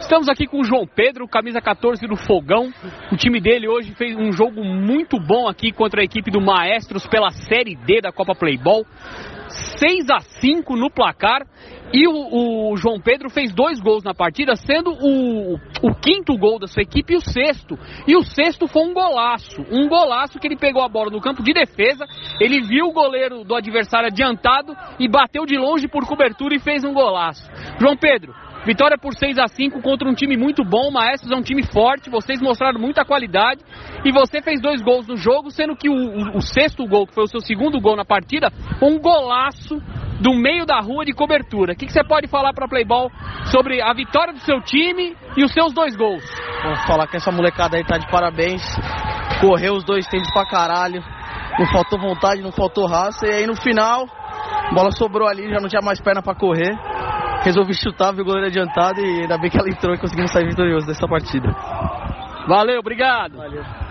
Estamos aqui com o João Pedro, camisa 14 do Fogão. O time dele hoje fez um jogo muito bom aqui contra a equipe do Maestros pela Série D da Copa Playball. 6 a 5 no placar. E o, o, João Pedro fez dois gols na partida, sendo o, o, quinto gol da sua equipe e o sexto. E o sexto foi um golaço. Um golaço que ele pegou a bola no campo de defesa, ele viu o goleiro do adversário adiantado e bateu de longe por cobertura e fez um golaço. João Pedro, Vitória por 6 a 5 contra um time muito bom. O Maestros é um time forte. Vocês mostraram muita qualidade. E você fez dois gols no jogo, sendo que o, o, o sexto gol, que foi o seu segundo gol na partida, um golaço do meio da rua de cobertura. O que, que você pode falar para Playball sobre a vitória do seu time e os seus dois gols? Vou falar que essa molecada aí tá de parabéns. Correu os dois tempos pra caralho. Não faltou vontade, não faltou raça. E aí no final, a bola sobrou ali, já não tinha mais perna para correr resolvi chutar, vi o goleiro adiantado e ainda bem que ela entrou e conseguimos sair vitorioso dessa partida. Valeu, obrigado. Valeu.